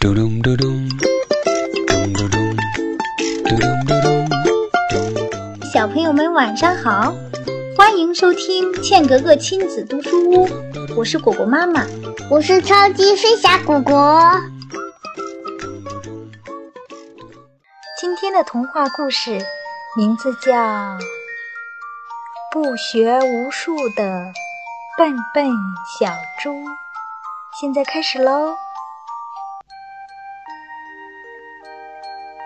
嘟咚嘟咚，咚嘟咚，嘟咚嘟咚，咚咚。小朋友们晚上好，欢迎收听茜格格亲子读书屋，我是果果妈妈。我是超级飞侠果果。今天的童话故事名字叫《不学无术的笨笨小猪》，现在开始喽。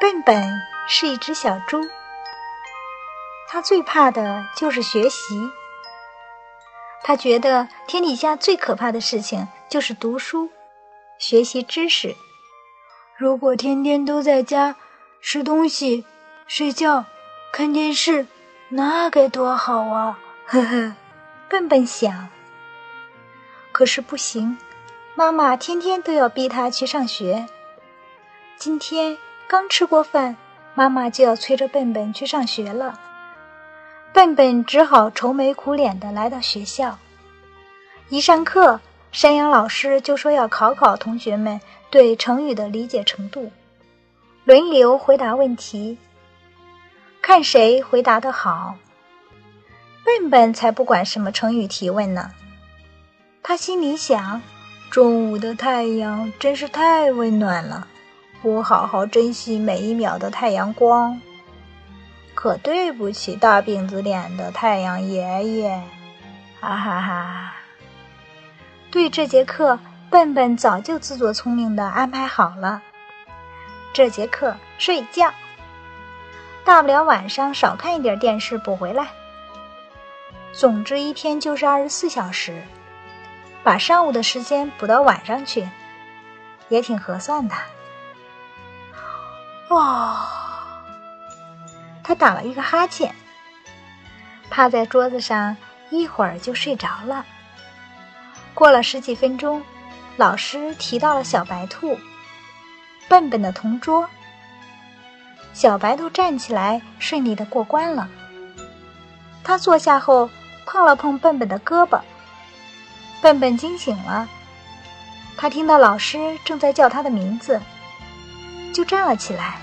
笨笨是一只小猪，它最怕的就是学习。他觉得天底下最可怕的事情就是读书、学习知识。如果天天都在家吃东西、睡觉、看电视，那该多好啊！呵呵，笨笨想。可是不行，妈妈天天都要逼他去上学。今天刚吃过饭，妈妈就要催着笨笨去上学了。笨笨只好愁眉苦脸地来到学校。一上课，山羊老师就说要考考同学们对成语的理解程度，轮流回答问题，看谁回答得好。笨笨才不管什么成语提问呢，他心里想：中午的太阳真是太温暖了，我好好珍惜每一秒的太阳光。可对不起大饼子脸的太阳爷爷，哈哈哈！对这节课，笨笨早就自作聪明的安排好了。这节课睡觉，大不了晚上少看一点电视补回来。总之一天就是二十四小时，把上午的时间补到晚上去，也挺合算的。哦。他打了一个哈欠，趴在桌子上，一会儿就睡着了。过了十几分钟，老师提到了小白兔，笨笨的同桌。小白兔站起来，顺利的过关了。他坐下后，碰了碰笨笨的胳膊，笨笨惊醒了。他听到老师正在叫他的名字，就站了起来。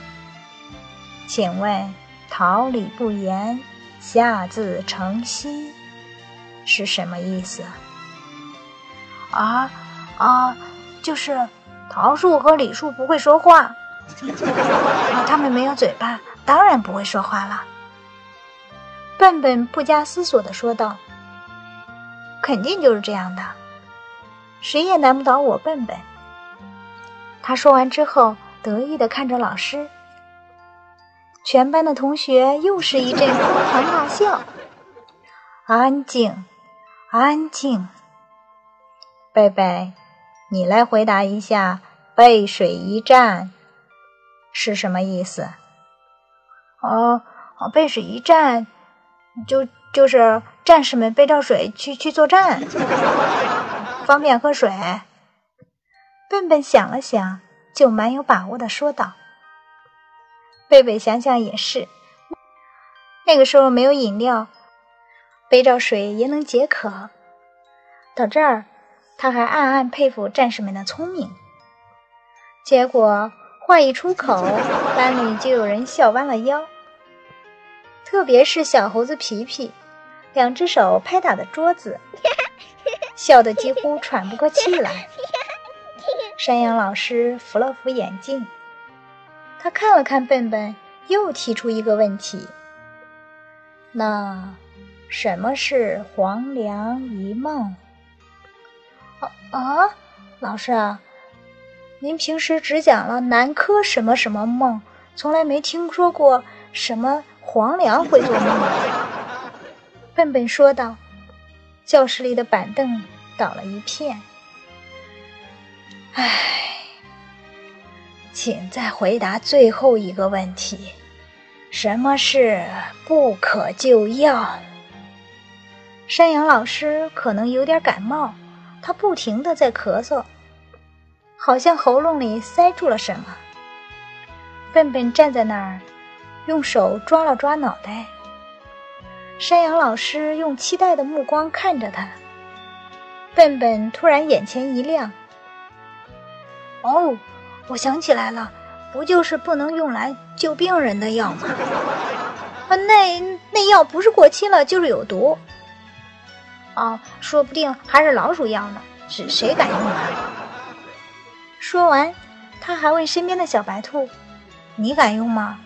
请问？桃李不言，下自成蹊，是什么意思？啊啊，就是桃树和李树不会说话，啊，他们没有嘴巴，当然不会说话了。笨笨不加思索地说道：“肯定就是这样的，谁也难不倒我笨笨。”他说完之后，得意地看着老师。全班的同学又是一阵哄堂大笑。安静，安静。贝贝，你来回答一下“背水一战”是什么意思？哦，背水一战，就就是战士们背着水去去作战，方便喝水。笨笨想了想，就蛮有把握的说道。贝贝想想也是，那个时候没有饮料，背着水也能解渴。到这儿，他还暗暗佩服战士们的聪明。结果话一出口，班里就有人笑弯了腰，特别是小猴子皮皮，两只手拍打着桌子，笑得几乎喘不过气来。山羊老师扶了扶眼镜。他看了看笨笨，又提出一个问题：“那什么是黄粱一梦？”啊啊，老师啊，您平时只讲了南柯什么什么梦，从来没听说过什么黄粱会做梦。笨笨说道。教室里的板凳倒了一片。唉。请再回答最后一个问题：什么是不可救药？山羊老师可能有点感冒，他不停的在咳嗽，好像喉咙里塞住了什么。笨笨站在那儿，用手抓了抓脑袋。山羊老师用期待的目光看着他。笨笨突然眼前一亮：“哦！”我想起来了，不就是不能用来救病人的药吗？啊，那那药不是过期了，就是有毒。哦，说不定还是老鼠药呢，是谁敢用啊？说完，他还问身边的小白兔：“你敢用吗？”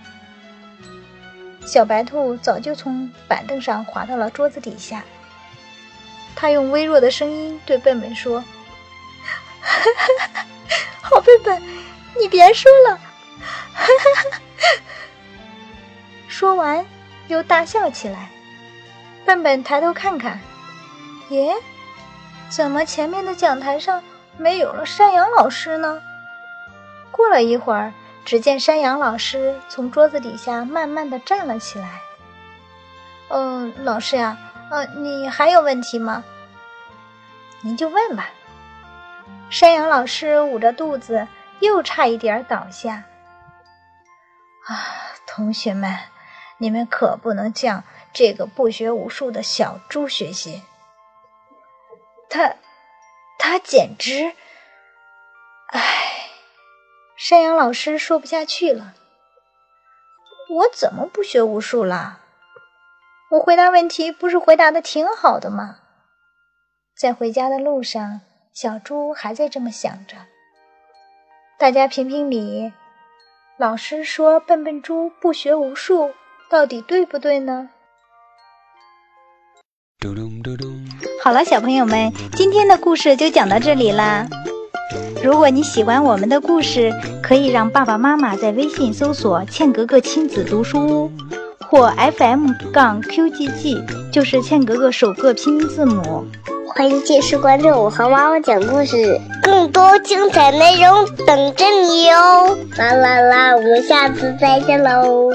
小白兔早就从板凳上滑到了桌子底下。他用微弱的声音对笨笨说：“ 好笨笨，你别说了。”说完，又大笑起来。笨笨抬头看看，耶，怎么前面的讲台上没有了山羊老师呢？过了一会儿，只见山羊老师从桌子底下慢慢的站了起来。“嗯，老师呀，呃，你还有问题吗？”您就问吧。山羊老师捂着肚子，又差一点倒下。啊，同学们，你们可不能向这个不学无术的小猪学习。他，他简直……唉，山羊老师说不下去了。我怎么不学无术了？我回答问题不是回答的挺好的吗？在回家的路上，小猪还在这么想着。大家评评理，老师说笨笨猪不学无术，到底对不对呢？好了，小朋友们，今天的故事就讲到这里啦。如果你喜欢我们的故事，可以让爸爸妈妈在微信搜索“茜格格亲子读书屋”或 FM 杠 QGG，就是茜格格首个拼音字母。欢迎继续关注我和妈妈讲故事，更多精彩内容等着你哦！啦啦啦，我们下次再见喽！